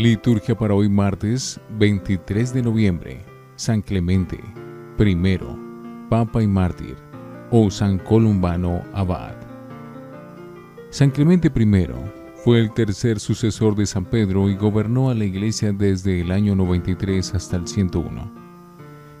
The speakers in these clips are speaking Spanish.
Liturgia para hoy martes 23 de noviembre. San Clemente, primero, Papa y Mártir, o San Columbano Abad. San Clemente I fue el tercer sucesor de San Pedro y gobernó a la iglesia desde el año 93 hasta el 101.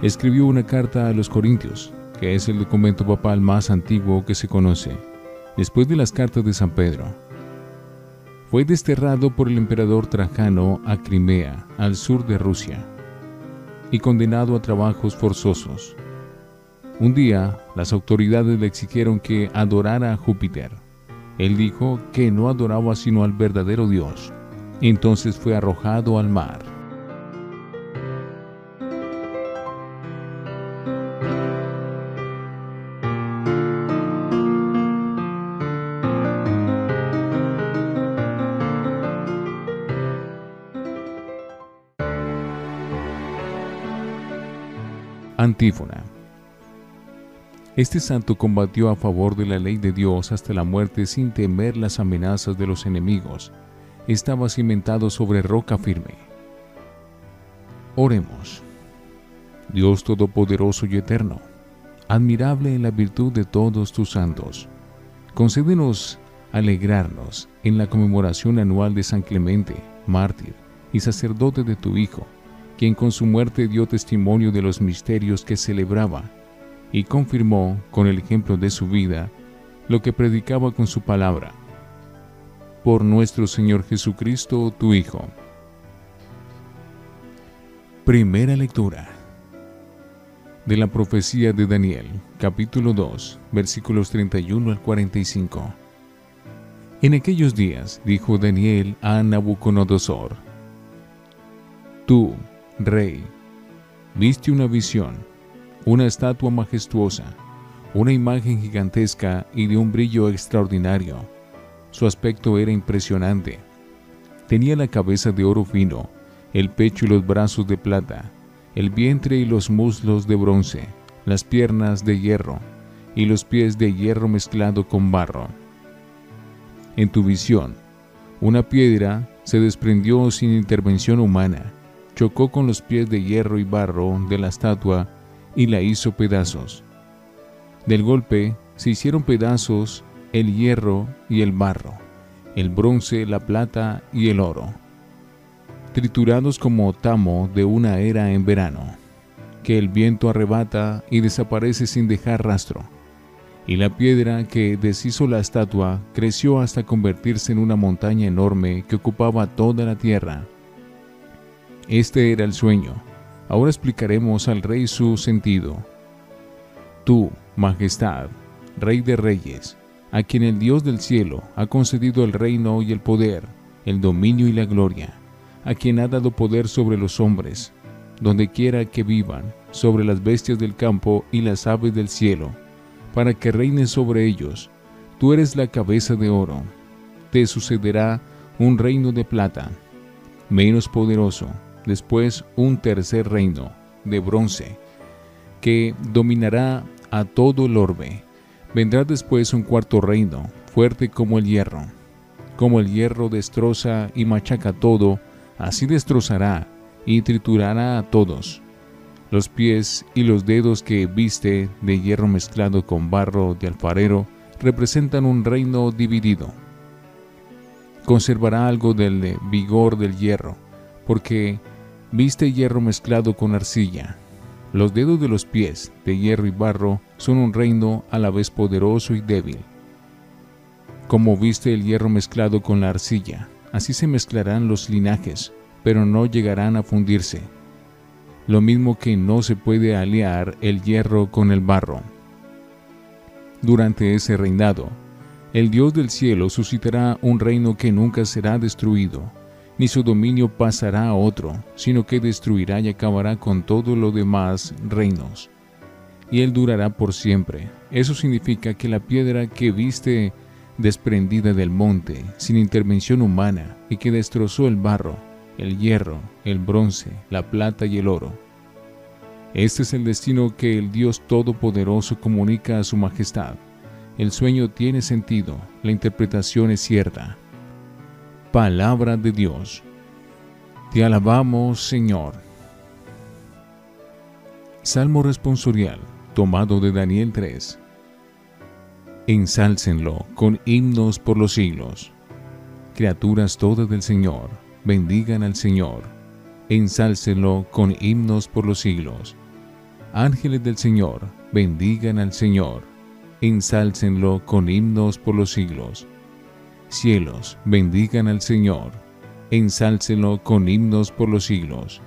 Escribió una carta a los Corintios, que es el documento papal más antiguo que se conoce, después de las cartas de San Pedro fue desterrado por el emperador Trajano a Crimea, al sur de Rusia, y condenado a trabajos forzosos. Un día, las autoridades le exigieron que adorara a Júpiter. Él dijo que no adoraba sino al verdadero Dios. Entonces fue arrojado al mar. Antífona. Este santo combatió a favor de la ley de Dios hasta la muerte sin temer las amenazas de los enemigos. Estaba cimentado sobre roca firme. Oremos. Dios Todopoderoso y Eterno, admirable en la virtud de todos tus santos, concédenos alegrarnos en la conmemoración anual de San Clemente, mártir y sacerdote de tu Hijo, quien con su muerte dio testimonio de los misterios que celebraba y confirmó con el ejemplo de su vida lo que predicaba con su palabra. Por nuestro Señor Jesucristo, tu Hijo. Primera lectura de la profecía de Daniel, capítulo 2, versículos 31 al 45. En aquellos días dijo Daniel a Nabucodonosor, Tú, Rey, viste una visión, una estatua majestuosa, una imagen gigantesca y de un brillo extraordinario. Su aspecto era impresionante. Tenía la cabeza de oro fino, el pecho y los brazos de plata, el vientre y los muslos de bronce, las piernas de hierro y los pies de hierro mezclado con barro. En tu visión, una piedra se desprendió sin intervención humana chocó con los pies de hierro y barro de la estatua y la hizo pedazos. Del golpe se hicieron pedazos el hierro y el barro, el bronce, la plata y el oro, triturados como tamo de una era en verano, que el viento arrebata y desaparece sin dejar rastro. Y la piedra que deshizo la estatua creció hasta convertirse en una montaña enorme que ocupaba toda la tierra este era el sueño. Ahora explicaremos al rey su sentido. Tú, Majestad, Rey de Reyes, a quien el Dios del cielo ha concedido el reino y el poder, el dominio y la gloria, a quien ha dado poder sobre los hombres, donde quiera que vivan, sobre las bestias del campo y las aves del cielo, para que reines sobre ellos. Tú eres la cabeza de oro. Te sucederá un reino de plata, menos poderoso, después un tercer reino de bronce que dominará a todo el orbe. Vendrá después un cuarto reino, fuerte como el hierro. Como el hierro destroza y machaca todo, así destrozará y triturará a todos. Los pies y los dedos que viste de hierro mezclado con barro de alfarero representan un reino dividido. Conservará algo del vigor del hierro, porque Viste hierro mezclado con arcilla. Los dedos de los pies, de hierro y barro, son un reino a la vez poderoso y débil. Como viste el hierro mezclado con la arcilla, así se mezclarán los linajes, pero no llegarán a fundirse. Lo mismo que no se puede aliar el hierro con el barro. Durante ese reinado, el Dios del cielo suscitará un reino que nunca será destruido, ni su dominio pasará a otro, sino que destruirá y acabará con todo lo demás reinos. Y él durará por siempre. Eso significa que la piedra que viste desprendida del monte, sin intervención humana, y que destrozó el barro, el hierro, el bronce, la plata y el oro. Este es el destino que el Dios Todopoderoso comunica a su majestad. El sueño tiene sentido, la interpretación es cierta. Palabra de Dios. Te alabamos, Señor. Salmo responsorial, tomado de Daniel 3. Ensálcenlo con himnos por los siglos. Criaturas todas del Señor, bendigan al Señor. Ensálcenlo con himnos por los siglos. Ángeles del Señor, bendigan al Señor. Ensálcenlo con himnos por los siglos. Cielos, bendigan al Señor ensálcenlo con himnos por los siglos.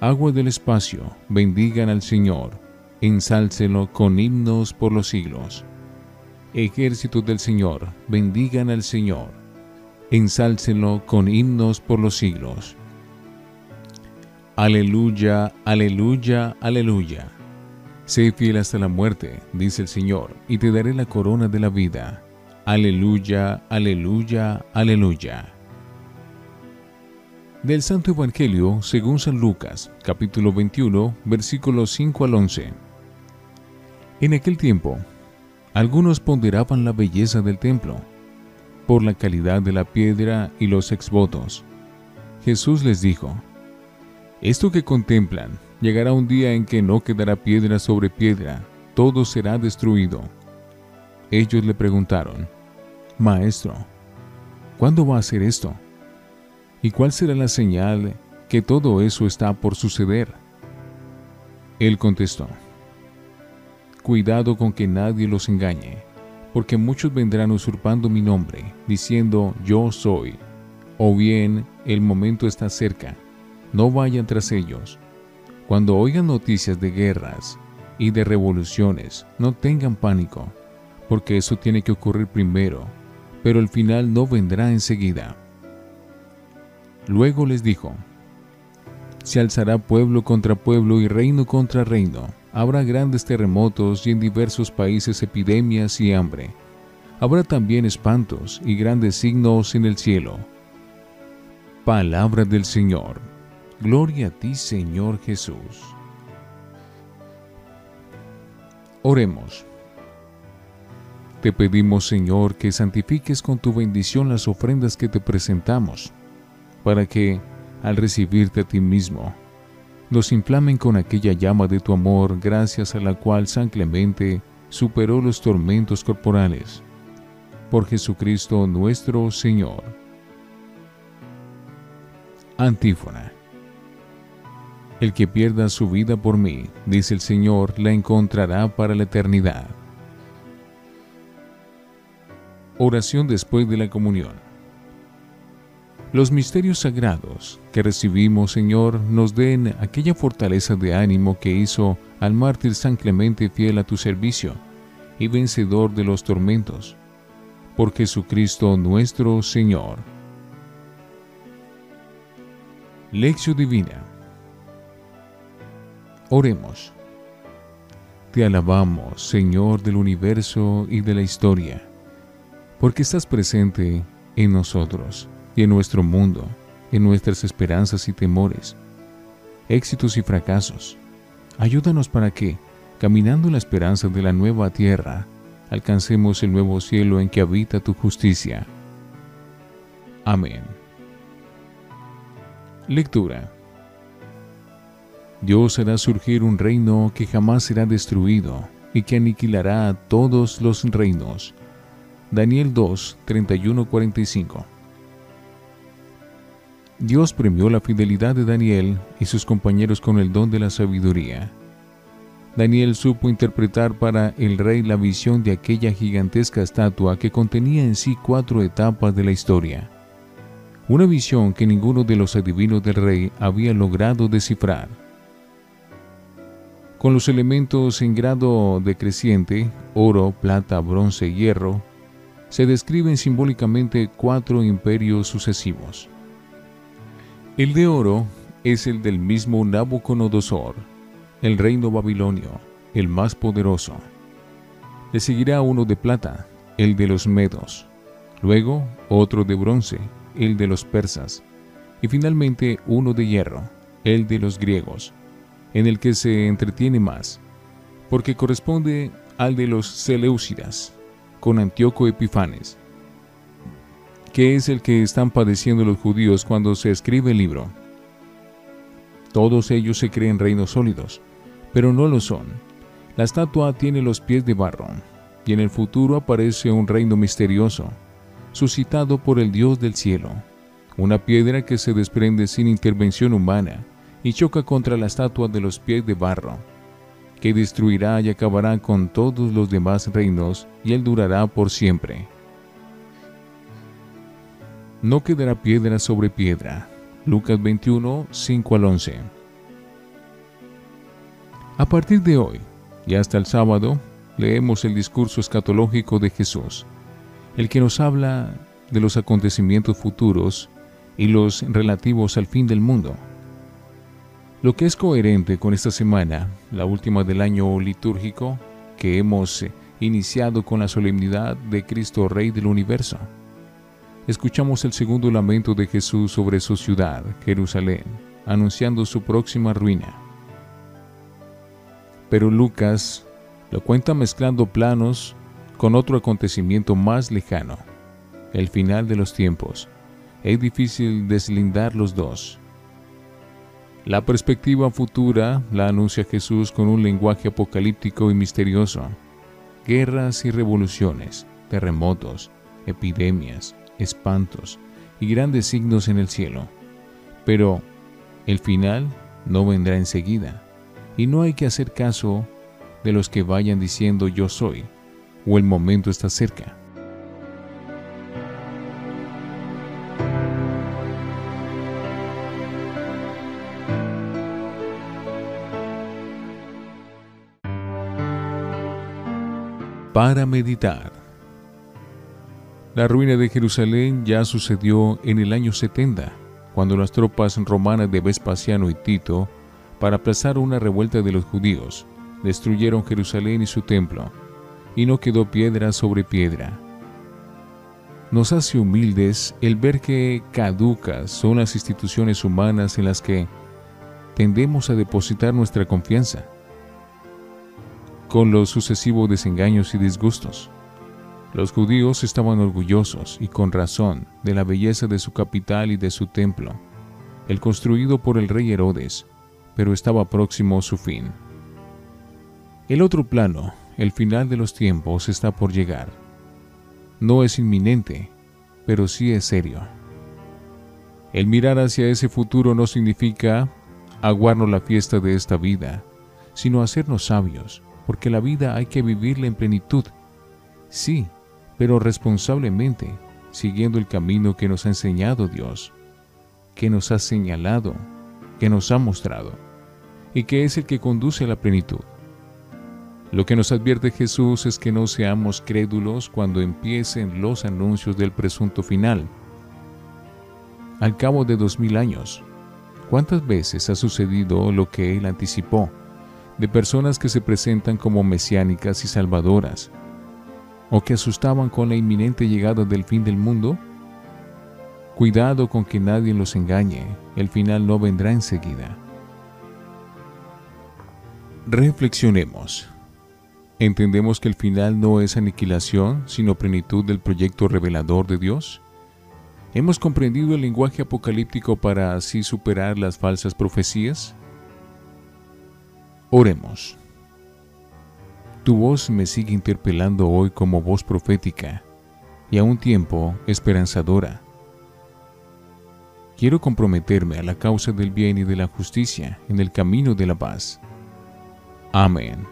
Agua del espacio, bendigan al Señor, ensálcenlo con himnos por los siglos. Ejércitos del Señor, bendigan al Señor, ensálcenlo con himnos por los siglos. Aleluya, aleluya, aleluya. Sé fiel hasta la muerte, dice el Señor, y te daré la corona de la vida. Aleluya, aleluya, aleluya. Del Santo Evangelio según San Lucas, capítulo 21, versículos 5 al 11. En aquel tiempo, algunos ponderaban la belleza del templo por la calidad de la piedra y los exvotos. Jesús les dijo, Esto que contemplan, llegará un día en que no quedará piedra sobre piedra, todo será destruido. Ellos le preguntaron, Maestro, ¿cuándo va a ser esto? ¿Y cuál será la señal que todo eso está por suceder? Él contestó, Cuidado con que nadie los engañe, porque muchos vendrán usurpando mi nombre, diciendo yo soy, o bien el momento está cerca, no vayan tras ellos. Cuando oigan noticias de guerras y de revoluciones, no tengan pánico, porque eso tiene que ocurrir primero, pero el final no vendrá enseguida. Luego les dijo, Se alzará pueblo contra pueblo y reino contra reino. Habrá grandes terremotos y en diversos países epidemias y hambre. Habrá también espantos y grandes signos en el cielo. Palabra del Señor. Gloria a ti, Señor Jesús. Oremos. Te pedimos, Señor, que santifiques con tu bendición las ofrendas que te presentamos para que, al recibirte a ti mismo, nos inflamen con aquella llama de tu amor gracias a la cual San Clemente superó los tormentos corporales. Por Jesucristo nuestro Señor. Antífona. El que pierda su vida por mí, dice el Señor, la encontrará para la eternidad. Oración después de la comunión. Los misterios sagrados que recibimos, Señor, nos den aquella fortaleza de ánimo que hizo al mártir San Clemente fiel a tu servicio y vencedor de los tormentos. Por Jesucristo nuestro Señor. Lección Divina. Oremos. Te alabamos, Señor del universo y de la historia, porque estás presente en nosotros y en nuestro mundo, en nuestras esperanzas y temores, éxitos y fracasos. Ayúdanos para que, caminando en la esperanza de la nueva tierra, alcancemos el nuevo cielo en que habita tu justicia. Amén. Lectura. Dios hará surgir un reino que jamás será destruido y que aniquilará a todos los reinos. Daniel 2, 31-45 Dios premió la fidelidad de Daniel y sus compañeros con el don de la sabiduría. Daniel supo interpretar para el rey la visión de aquella gigantesca estatua que contenía en sí cuatro etapas de la historia. Una visión que ninguno de los adivinos del rey había logrado descifrar. Con los elementos en grado decreciente, oro, plata, bronce hierro, se describen simbólicamente cuatro imperios sucesivos. El de oro es el del mismo Nabucodonosor, el reino babilonio, el más poderoso. Le seguirá uno de plata, el de los medos, luego otro de bronce, el de los persas, y finalmente uno de hierro, el de los griegos, en el que se entretiene más, porque corresponde al de los Seleucidas, con Antíoco Epifanes. ¿Qué es el que están padeciendo los judíos cuando se escribe el libro? Todos ellos se creen reinos sólidos, pero no lo son. La estatua tiene los pies de barro, y en el futuro aparece un reino misterioso, suscitado por el Dios del cielo, una piedra que se desprende sin intervención humana y choca contra la estatua de los pies de barro, que destruirá y acabará con todos los demás reinos, y él durará por siempre. No quedará piedra sobre piedra. Lucas 21, 5 al 11. A partir de hoy, y hasta el sábado, leemos el discurso escatológico de Jesús, el que nos habla de los acontecimientos futuros y los relativos al fin del mundo. Lo que es coherente con esta semana, la última del año litúrgico, que hemos iniciado con la solemnidad de Cristo Rey del Universo. Escuchamos el segundo lamento de Jesús sobre su ciudad, Jerusalén, anunciando su próxima ruina. Pero Lucas lo cuenta mezclando planos con otro acontecimiento más lejano, el final de los tiempos. Es difícil deslindar los dos. La perspectiva futura la anuncia Jesús con un lenguaje apocalíptico y misterioso. Guerras y revoluciones, terremotos, epidemias, espantos y grandes signos en el cielo. Pero el final no vendrá enseguida, y no hay que hacer caso de los que vayan diciendo yo soy, o el momento está cerca. Para meditar. La ruina de Jerusalén ya sucedió en el año 70, cuando las tropas romanas de Vespasiano y Tito, para aplazar una revuelta de los judíos, destruyeron Jerusalén y su templo, y no quedó piedra sobre piedra. Nos hace humildes el ver que caducas son las instituciones humanas en las que tendemos a depositar nuestra confianza, con los sucesivos desengaños y disgustos. Los judíos estaban orgullosos, y con razón, de la belleza de su capital y de su templo, el construido por el rey Herodes, pero estaba próximo su fin. El otro plano, el final de los tiempos, está por llegar. No es inminente, pero sí es serio. El mirar hacia ese futuro no significa aguarnos la fiesta de esta vida, sino hacernos sabios, porque la vida hay que vivirla en plenitud. Sí, pero responsablemente, siguiendo el camino que nos ha enseñado Dios, que nos ha señalado, que nos ha mostrado, y que es el que conduce a la plenitud. Lo que nos advierte Jesús es que no seamos crédulos cuando empiecen los anuncios del presunto final. Al cabo de dos mil años, ¿cuántas veces ha sucedido lo que Él anticipó, de personas que se presentan como mesiánicas y salvadoras, o que asustaban con la inminente llegada del fin del mundo? Cuidado con que nadie los engañe, el final no vendrá enseguida. Reflexionemos. ¿Entendemos que el final no es aniquilación, sino plenitud del proyecto revelador de Dios? ¿Hemos comprendido el lenguaje apocalíptico para así superar las falsas profecías? Oremos. Tu voz me sigue interpelando hoy como voz profética y a un tiempo esperanzadora. Quiero comprometerme a la causa del bien y de la justicia en el camino de la paz. Amén.